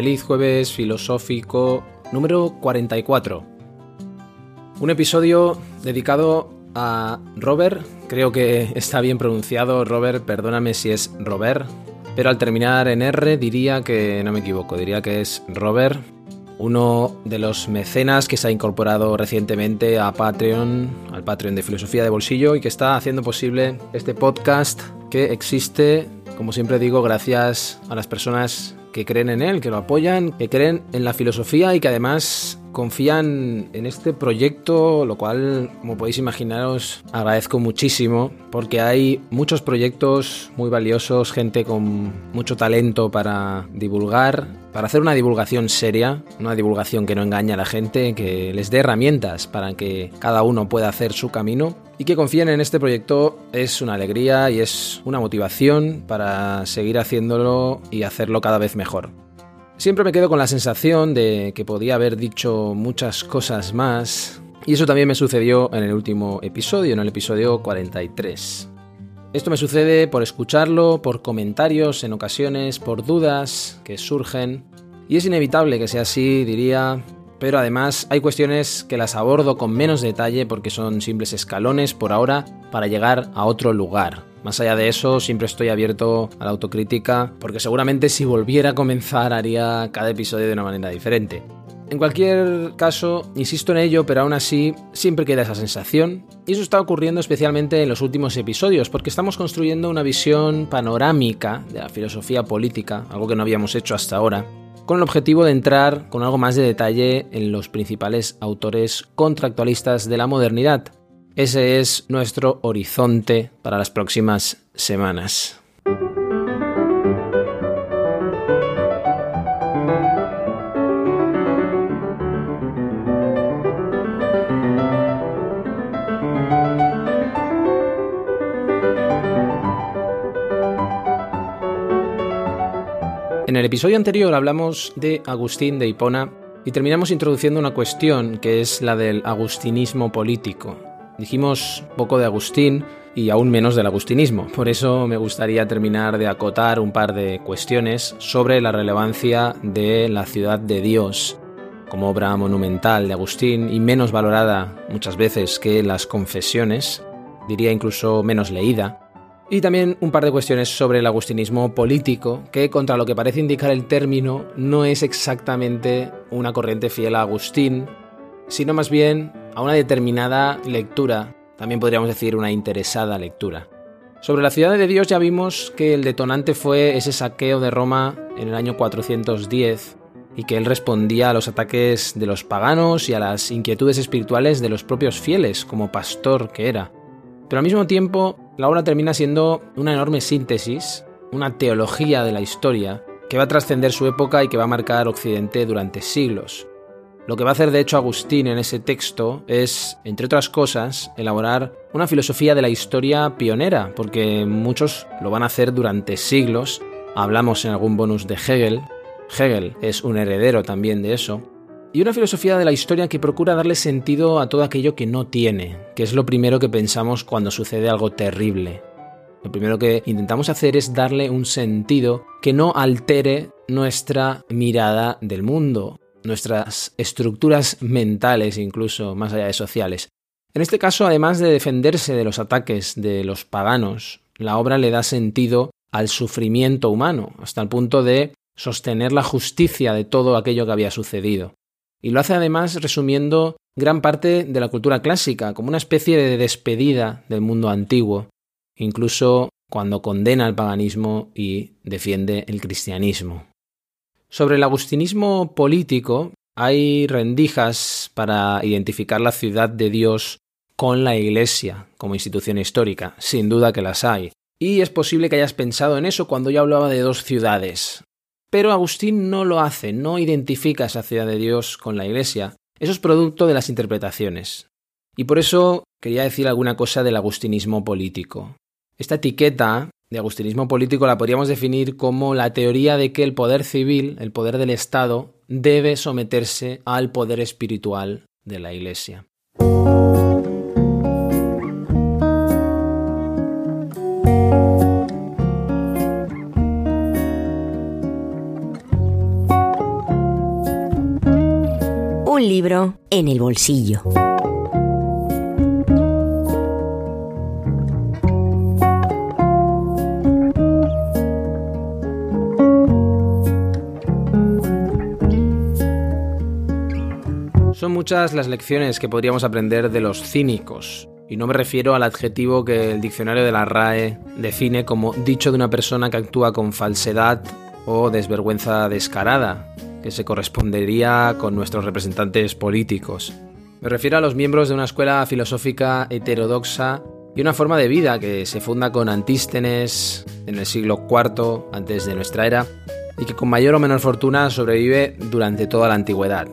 Feliz jueves filosófico número 44. Un episodio dedicado a Robert, creo que está bien pronunciado Robert, perdóname si es Robert, pero al terminar en R diría que no me equivoco, diría que es Robert, uno de los mecenas que se ha incorporado recientemente a Patreon, al Patreon de Filosofía de Bolsillo y que está haciendo posible este podcast que existe, como siempre digo, gracias a las personas que creen en él, que lo apoyan, que creen en la filosofía y que además confían en este proyecto, lo cual, como podéis imaginaros, agradezco muchísimo, porque hay muchos proyectos muy valiosos, gente con mucho talento para divulgar, para hacer una divulgación seria, una divulgación que no engaña a la gente, que les dé herramientas para que cada uno pueda hacer su camino y que confíen en este proyecto es una alegría y es una motivación para seguir haciéndolo y hacerlo cada vez mejor. Siempre me quedo con la sensación de que podía haber dicho muchas cosas más y eso también me sucedió en el último episodio, en el episodio 43. Esto me sucede por escucharlo, por comentarios en ocasiones, por dudas que surgen y es inevitable que sea así, diría, pero además hay cuestiones que las abordo con menos detalle porque son simples escalones por ahora para llegar a otro lugar. Más allá de eso, siempre estoy abierto a la autocrítica porque seguramente si volviera a comenzar haría cada episodio de una manera diferente. En cualquier caso, insisto en ello, pero aún así siempre queda esa sensación, y eso está ocurriendo especialmente en los últimos episodios, porque estamos construyendo una visión panorámica de la filosofía política, algo que no habíamos hecho hasta ahora, con el objetivo de entrar con algo más de detalle en los principales autores contractualistas de la modernidad. Ese es nuestro horizonte para las próximas semanas. En el episodio anterior hablamos de Agustín de Hipona y terminamos introduciendo una cuestión que es la del agustinismo político. Dijimos poco de Agustín y aún menos del agustinismo, por eso me gustaría terminar de acotar un par de cuestiones sobre la relevancia de la ciudad de Dios como obra monumental de Agustín y menos valorada muchas veces que las confesiones, diría incluso menos leída, y también un par de cuestiones sobre el agustinismo político, que contra lo que parece indicar el término no es exactamente una corriente fiel a Agustín, sino más bien a una determinada lectura, también podríamos decir una interesada lectura. Sobre la ciudad de Dios ya vimos que el detonante fue ese saqueo de Roma en el año 410 y que él respondía a los ataques de los paganos y a las inquietudes espirituales de los propios fieles, como pastor que era. Pero al mismo tiempo, la obra termina siendo una enorme síntesis, una teología de la historia, que va a trascender su época y que va a marcar Occidente durante siglos. Lo que va a hacer de hecho Agustín en ese texto es, entre otras cosas, elaborar una filosofía de la historia pionera, porque muchos lo van a hacer durante siglos. Hablamos en algún bonus de Hegel. Hegel es un heredero también de eso y una filosofía de la historia que procura darle sentido a todo aquello que no tiene, que es lo primero que pensamos cuando sucede algo terrible. Lo primero que intentamos hacer es darle un sentido que no altere nuestra mirada del mundo, nuestras estructuras mentales incluso, más allá de sociales. En este caso, además de defenderse de los ataques de los paganos, la obra le da sentido al sufrimiento humano, hasta el punto de sostener la justicia de todo aquello que había sucedido. Y lo hace además resumiendo gran parte de la cultura clásica, como una especie de despedida del mundo antiguo, incluso cuando condena el paganismo y defiende el cristianismo. Sobre el agustinismo político hay rendijas para identificar la ciudad de Dios con la Iglesia como institución histórica, sin duda que las hay. Y es posible que hayas pensado en eso cuando yo hablaba de dos ciudades. Pero Agustín no lo hace, no identifica esa ciudad de Dios con la Iglesia. Eso es producto de las interpretaciones. Y por eso quería decir alguna cosa del agustinismo político. Esta etiqueta de agustinismo político la podríamos definir como la teoría de que el poder civil, el poder del Estado, debe someterse al poder espiritual de la Iglesia. Libro en el bolsillo. Son muchas las lecciones que podríamos aprender de los cínicos, y no me refiero al adjetivo que el diccionario de la RAE define como dicho de una persona que actúa con falsedad o desvergüenza descarada, que se correspondería con nuestros representantes políticos. Me refiero a los miembros de una escuela filosófica heterodoxa y una forma de vida que se funda con Antístenes en el siglo IV antes de nuestra era y que con mayor o menor fortuna sobrevive durante toda la antigüedad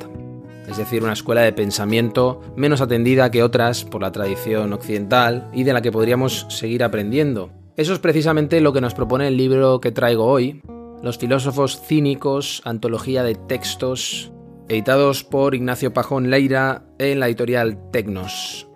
es decir, una escuela de pensamiento menos atendida que otras por la tradición occidental y de la que podríamos seguir aprendiendo. Eso es precisamente lo que nos propone el libro que traigo hoy, Los filósofos cínicos, antología de textos, editados por Ignacio Pajón Leira en la editorial Tecnos.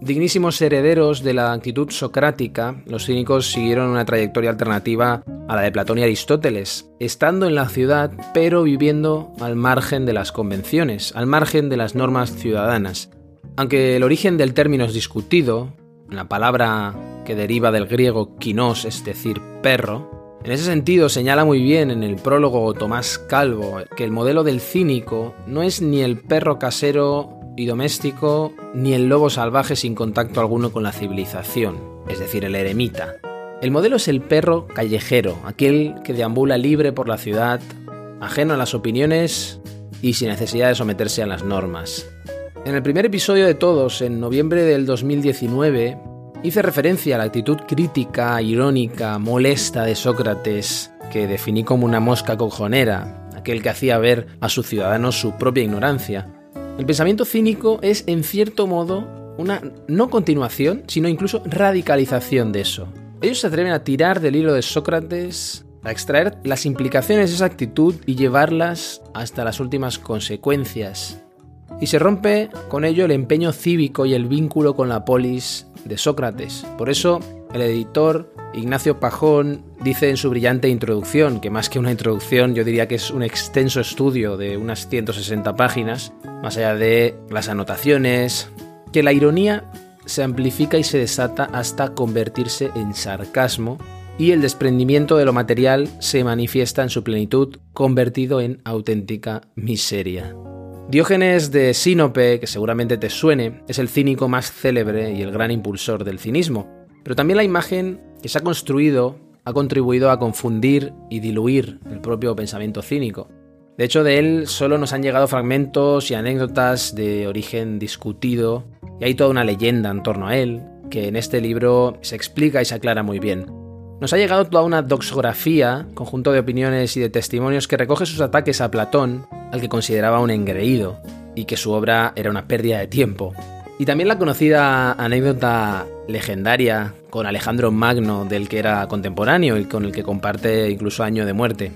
Dignísimos herederos de la actitud socrática, los cínicos siguieron una trayectoria alternativa a la de Platón y Aristóteles, estando en la ciudad pero viviendo al margen de las convenciones, al margen de las normas ciudadanas. Aunque el origen del término es discutido, la palabra que deriva del griego kinos, es decir, perro, en ese sentido señala muy bien en el prólogo Tomás Calvo que el modelo del cínico no es ni el perro casero y doméstico, ni el lobo salvaje sin contacto alguno con la civilización, es decir, el eremita. El modelo es el perro callejero, aquel que deambula libre por la ciudad, ajeno a las opiniones y sin necesidad de someterse a las normas. En el primer episodio de todos, en noviembre del 2019, hice referencia a la actitud crítica, irónica, molesta de Sócrates, que definí como una mosca cojonera, aquel que hacía ver a sus ciudadanos su propia ignorancia, el pensamiento cínico es, en cierto modo, una no continuación, sino incluso radicalización de eso. Ellos se atreven a tirar del hilo de Sócrates, a extraer las implicaciones de esa actitud y llevarlas hasta las últimas consecuencias. Y se rompe con ello el empeño cívico y el vínculo con la polis de Sócrates. Por eso, el editor Ignacio Pajón dice en su brillante introducción, que más que una introducción yo diría que es un extenso estudio de unas 160 páginas, más allá de las anotaciones, que la ironía se amplifica y se desata hasta convertirse en sarcasmo y el desprendimiento de lo material se manifiesta en su plenitud convertido en auténtica miseria. Diógenes de Sinope, que seguramente te suene, es el cínico más célebre y el gran impulsor del cinismo, pero también la imagen que se ha construido ha contribuido a confundir y diluir el propio pensamiento cínico. De hecho, de él solo nos han llegado fragmentos y anécdotas de origen discutido, y hay toda una leyenda en torno a él, que en este libro se explica y se aclara muy bien. Nos ha llegado toda una doxografía, conjunto de opiniones y de testimonios que recoge sus ataques a Platón, al que consideraba un engreído, y que su obra era una pérdida de tiempo, y también la conocida anécdota legendaria con Alejandro Magno, del que era contemporáneo y con el que comparte incluso año de muerte.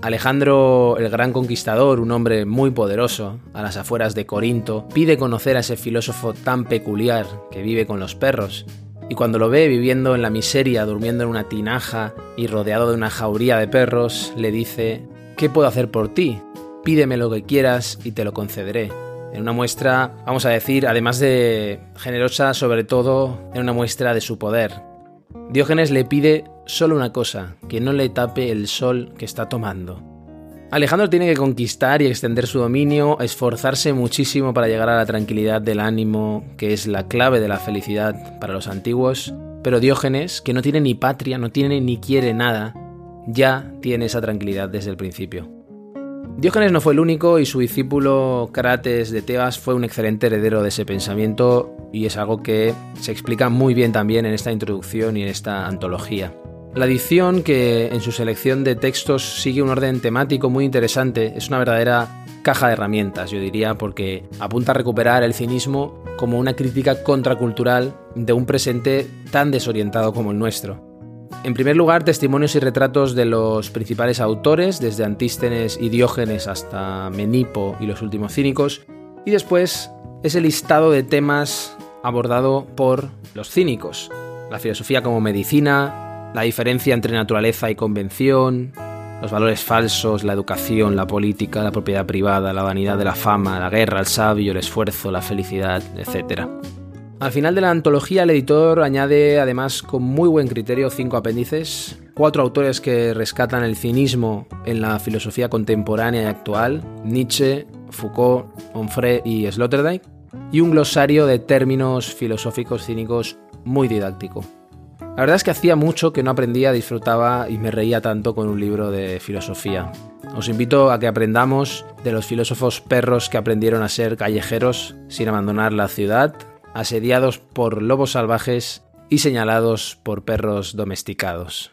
Alejandro, el gran conquistador, un hombre muy poderoso, a las afueras de Corinto, pide conocer a ese filósofo tan peculiar que vive con los perros, y cuando lo ve viviendo en la miseria, durmiendo en una tinaja y rodeado de una jauría de perros, le dice, ¿qué puedo hacer por ti? Pídeme lo que quieras y te lo concederé. En una muestra, vamos a decir, además de generosa, sobre todo en una muestra de su poder. Diógenes le pide solo una cosa, que no le tape el sol que está tomando. Alejandro tiene que conquistar y extender su dominio, esforzarse muchísimo para llegar a la tranquilidad del ánimo, que es la clave de la felicidad para los antiguos, pero Diógenes, que no tiene ni patria, no tiene ni quiere nada, ya tiene esa tranquilidad desde el principio. Diógenes no fue el único y su discípulo Crates de Tebas fue un excelente heredero de ese pensamiento y es algo que se explica muy bien también en esta introducción y en esta antología. La edición, que en su selección de textos sigue un orden temático muy interesante, es una verdadera caja de herramientas, yo diría, porque apunta a recuperar el cinismo como una crítica contracultural de un presente tan desorientado como el nuestro. En primer lugar, testimonios y retratos de los principales autores, desde Antístenes y Diógenes hasta Menipo y los últimos cínicos, y después ese listado de temas abordado por los cínicos, la filosofía como medicina, la diferencia entre naturaleza y convención, los valores falsos, la educación, la política, la propiedad privada, la vanidad de la fama, la guerra, el sabio, el esfuerzo, la felicidad, etc. Al final de la antología el editor añade además con muy buen criterio cinco apéndices, cuatro autores que rescatan el cinismo en la filosofía contemporánea y actual, Nietzsche, Foucault, Onfray y Sloterdijk, y un glosario de términos filosóficos cínicos muy didáctico. La verdad es que hacía mucho que no aprendía, disfrutaba y me reía tanto con un libro de filosofía. Os invito a que aprendamos de los filósofos perros que aprendieron a ser callejeros sin abandonar la ciudad, asediados por lobos salvajes y señalados por perros domesticados.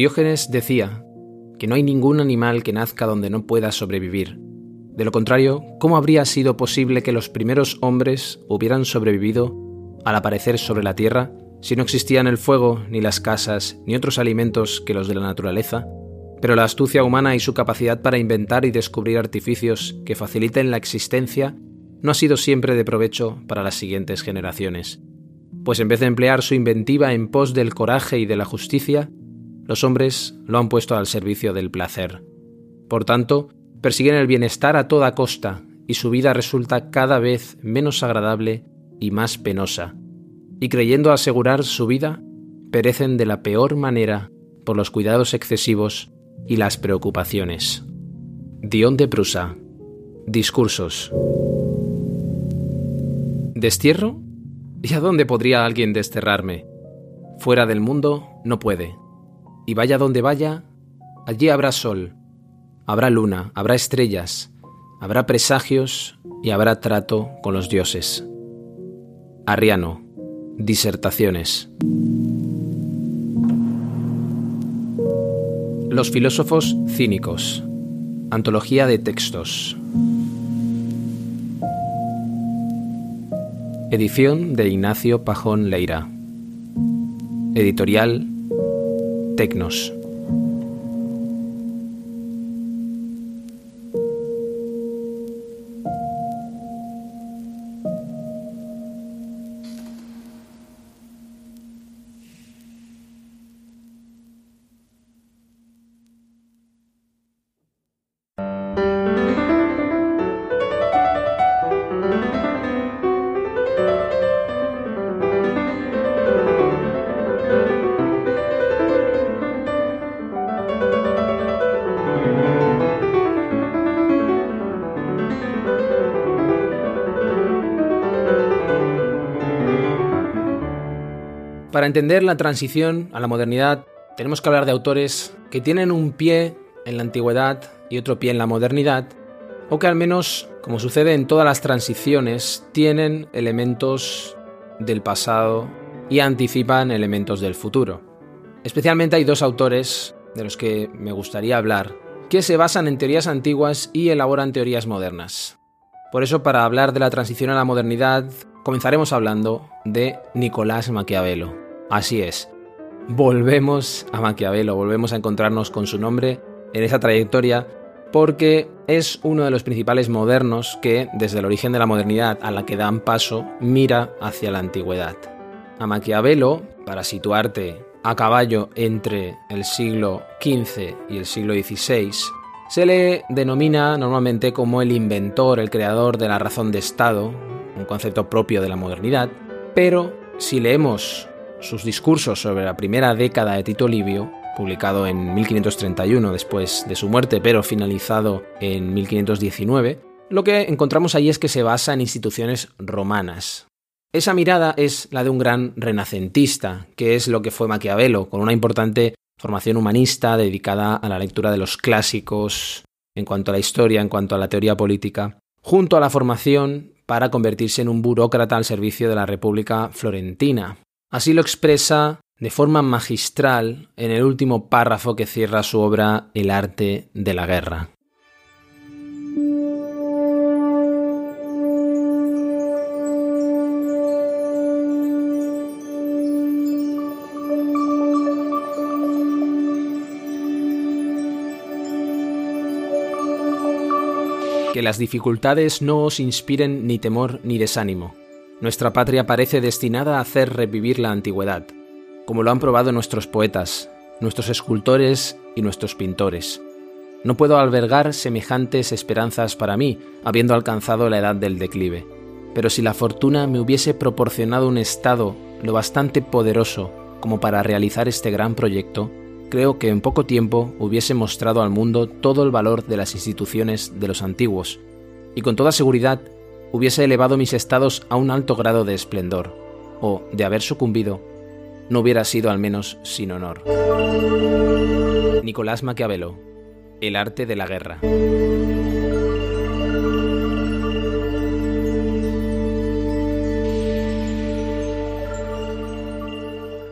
Diógenes decía que no hay ningún animal que nazca donde no pueda sobrevivir. De lo contrario, ¿cómo habría sido posible que los primeros hombres hubieran sobrevivido al aparecer sobre la Tierra si no existían el fuego, ni las casas, ni otros alimentos que los de la naturaleza? Pero la astucia humana y su capacidad para inventar y descubrir artificios que faciliten la existencia no ha sido siempre de provecho para las siguientes generaciones. Pues en vez de emplear su inventiva en pos del coraje y de la justicia, los hombres lo han puesto al servicio del placer. Por tanto, persiguen el bienestar a toda costa y su vida resulta cada vez menos agradable y más penosa. Y creyendo asegurar su vida, perecen de la peor manera por los cuidados excesivos y las preocupaciones. Dion de Prusa. Discursos. ¿Destierro? ¿Y a dónde podría alguien desterrarme? Fuera del mundo no puede y vaya donde vaya, allí habrá sol, habrá luna, habrá estrellas, habrá presagios y habrá trato con los dioses. Arriano, Disertaciones. Los filósofos cínicos. Antología de textos. Edición de Ignacio Pajón Leira. Editorial Tecnos. Entender la transición a la modernidad, tenemos que hablar de autores que tienen un pie en la antigüedad y otro pie en la modernidad, o que al menos, como sucede en todas las transiciones, tienen elementos del pasado y anticipan elementos del futuro. Especialmente hay dos autores de los que me gustaría hablar, que se basan en teorías antiguas y elaboran teorías modernas. Por eso, para hablar de la transición a la modernidad, comenzaremos hablando de Nicolás Maquiavelo. Así es, volvemos a Maquiavelo, volvemos a encontrarnos con su nombre en esa trayectoria porque es uno de los principales modernos que, desde el origen de la modernidad a la que dan paso, mira hacia la antigüedad. A Maquiavelo, para situarte a caballo entre el siglo XV y el siglo XVI, se le denomina normalmente como el inventor, el creador de la razón de Estado, un concepto propio de la modernidad, pero si leemos sus discursos sobre la primera década de Tito Livio, publicado en 1531 después de su muerte, pero finalizado en 1519, lo que encontramos ahí es que se basa en instituciones romanas. Esa mirada es la de un gran renacentista, que es lo que fue Maquiavelo, con una importante formación humanista dedicada a la lectura de los clásicos en cuanto a la historia, en cuanto a la teoría política, junto a la formación para convertirse en un burócrata al servicio de la República Florentina. Así lo expresa de forma magistral en el último párrafo que cierra su obra El arte de la guerra. Que las dificultades no os inspiren ni temor ni desánimo. Nuestra patria parece destinada a hacer revivir la antigüedad, como lo han probado nuestros poetas, nuestros escultores y nuestros pintores. No puedo albergar semejantes esperanzas para mí, habiendo alcanzado la edad del declive. Pero si la fortuna me hubiese proporcionado un estado lo bastante poderoso como para realizar este gran proyecto, creo que en poco tiempo hubiese mostrado al mundo todo el valor de las instituciones de los antiguos, y con toda seguridad hubiese elevado mis estados a un alto grado de esplendor, o, de haber sucumbido, no hubiera sido al menos sin honor. Nicolás Maquiavelo, El arte de la guerra.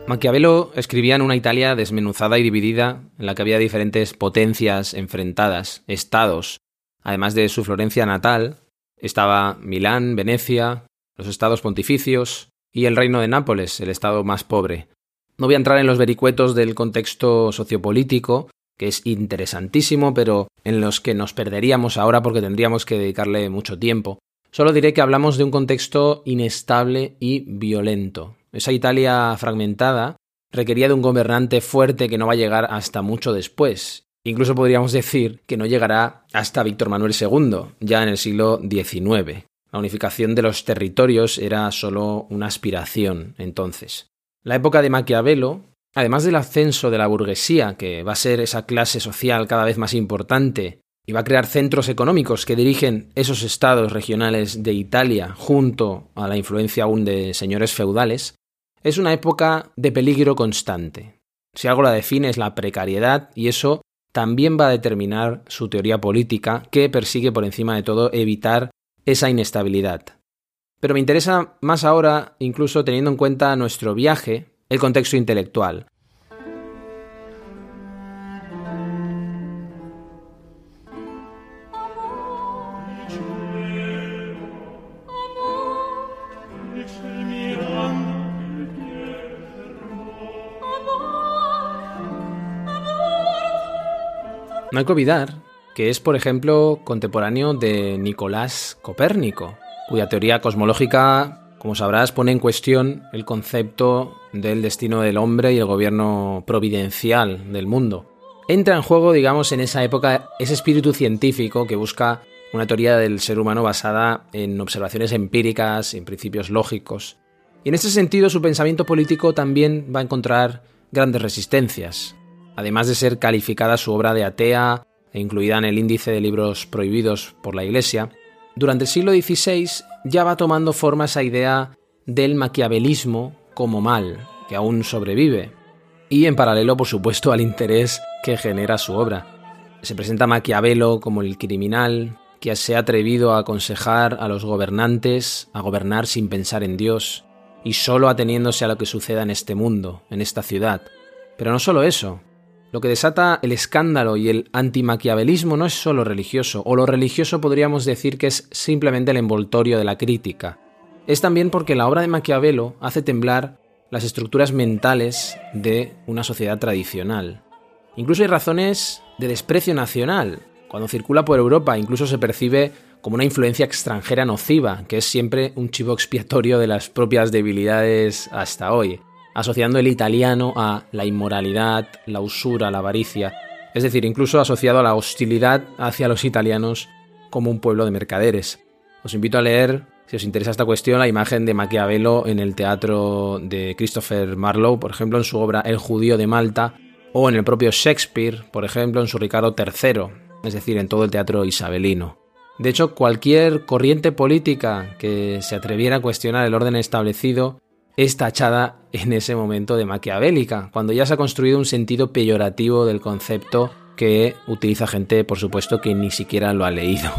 Maquiavelo escribía en una Italia desmenuzada y dividida, en la que había diferentes potencias enfrentadas, estados. Además de su Florencia natal, estaba Milán, Venecia, los estados pontificios y el reino de Nápoles, el estado más pobre. No voy a entrar en los vericuetos del contexto sociopolítico, que es interesantísimo, pero en los que nos perderíamos ahora porque tendríamos que dedicarle mucho tiempo. Solo diré que hablamos de un contexto inestable y violento, esa Italia fragmentada requería de un gobernante fuerte que no va a llegar hasta mucho después. Incluso podríamos decir que no llegará hasta Víctor Manuel II, ya en el siglo XIX. La unificación de los territorios era solo una aspiración entonces. La época de Maquiavelo, además del ascenso de la burguesía, que va a ser esa clase social cada vez más importante y va a crear centros económicos que dirigen esos estados regionales de Italia junto a la influencia aún de señores feudales, es una época de peligro constante. Si algo la define es la precariedad y eso también va a determinar su teoría política que persigue por encima de todo evitar esa inestabilidad. Pero me interesa más ahora, incluso teniendo en cuenta nuestro viaje, el contexto intelectual. No hay que olvidar que es, por ejemplo, contemporáneo de Nicolás Copérnico, cuya teoría cosmológica, como sabrás, pone en cuestión el concepto del destino del hombre y el gobierno providencial del mundo. Entra en juego, digamos, en esa época ese espíritu científico que busca una teoría del ser humano basada en observaciones empíricas, en principios lógicos. Y en ese sentido su pensamiento político también va a encontrar grandes resistencias además de ser calificada su obra de atea e incluida en el índice de libros prohibidos por la Iglesia, durante el siglo XVI ya va tomando forma esa idea del maquiavelismo como mal, que aún sobrevive, y en paralelo, por supuesto, al interés que genera su obra. Se presenta Maquiavelo como el criminal que se ha atrevido a aconsejar a los gobernantes a gobernar sin pensar en Dios y solo ateniéndose a lo que suceda en este mundo, en esta ciudad. Pero no solo eso, lo que desata el escándalo y el antimaquiavelismo no es solo religioso, o lo religioso podríamos decir que es simplemente el envoltorio de la crítica. Es también porque la obra de Maquiavelo hace temblar las estructuras mentales de una sociedad tradicional. Incluso hay razones de desprecio nacional. Cuando circula por Europa incluso se percibe como una influencia extranjera nociva, que es siempre un chivo expiatorio de las propias debilidades hasta hoy asociando el italiano a la inmoralidad, la usura, la avaricia, es decir, incluso asociado a la hostilidad hacia los italianos como un pueblo de mercaderes. Os invito a leer Si os interesa esta cuestión, la imagen de Maquiavelo en el teatro de Christopher Marlowe, por ejemplo, en su obra El judío de Malta, o en el propio Shakespeare, por ejemplo, en su Ricardo III, es decir, en todo el teatro isabelino. De hecho, cualquier corriente política que se atreviera a cuestionar el orden establecido es tachada en ese momento de maquiavélica, cuando ya se ha construido un sentido peyorativo del concepto que utiliza gente, por supuesto, que ni siquiera lo ha leído.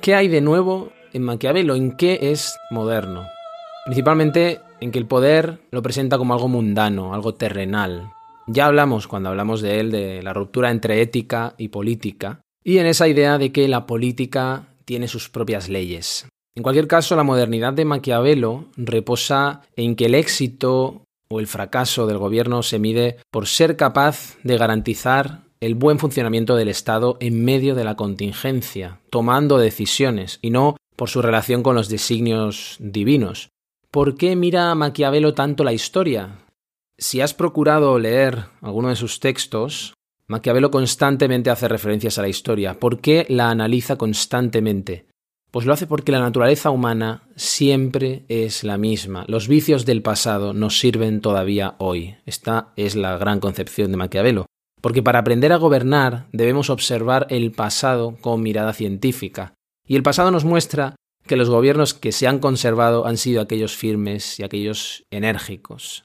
¿Qué hay de nuevo en Maquiavelo? ¿En qué es moderno? Principalmente en que el poder lo presenta como algo mundano, algo terrenal. Ya hablamos cuando hablamos de él de la ruptura entre ética y política, y en esa idea de que la política tiene sus propias leyes. En cualquier caso, la modernidad de Maquiavelo reposa en que el éxito o el fracaso del gobierno se mide por ser capaz de garantizar el buen funcionamiento del Estado en medio de la contingencia, tomando decisiones, y no por su relación con los designios divinos. ¿Por qué mira Maquiavelo tanto la historia? Si has procurado leer alguno de sus textos, Maquiavelo constantemente hace referencias a la historia. ¿Por qué la analiza constantemente? Pues lo hace porque la naturaleza humana siempre es la misma. Los vicios del pasado nos sirven todavía hoy. Esta es la gran concepción de Maquiavelo. Porque para aprender a gobernar debemos observar el pasado con mirada científica. Y el pasado nos muestra que los gobiernos que se han conservado han sido aquellos firmes y aquellos enérgicos.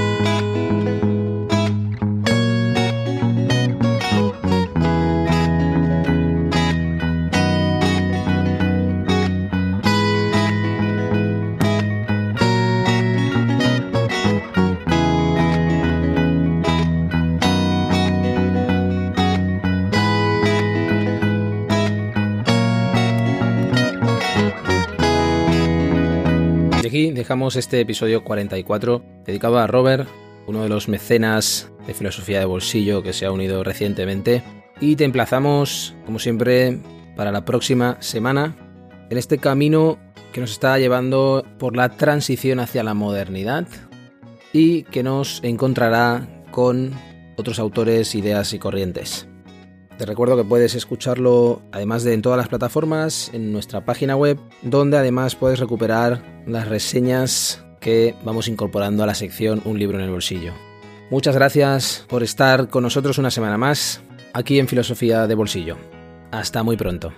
Este episodio 44 dedicado a Robert, uno de los mecenas de filosofía de bolsillo que se ha unido recientemente. Y te emplazamos, como siempre, para la próxima semana en este camino que nos está llevando por la transición hacia la modernidad y que nos encontrará con otros autores, ideas y corrientes. Te recuerdo que puedes escucharlo además de en todas las plataformas, en nuestra página web, donde además puedes recuperar las reseñas que vamos incorporando a la sección Un libro en el bolsillo. Muchas gracias por estar con nosotros una semana más aquí en Filosofía de Bolsillo. Hasta muy pronto.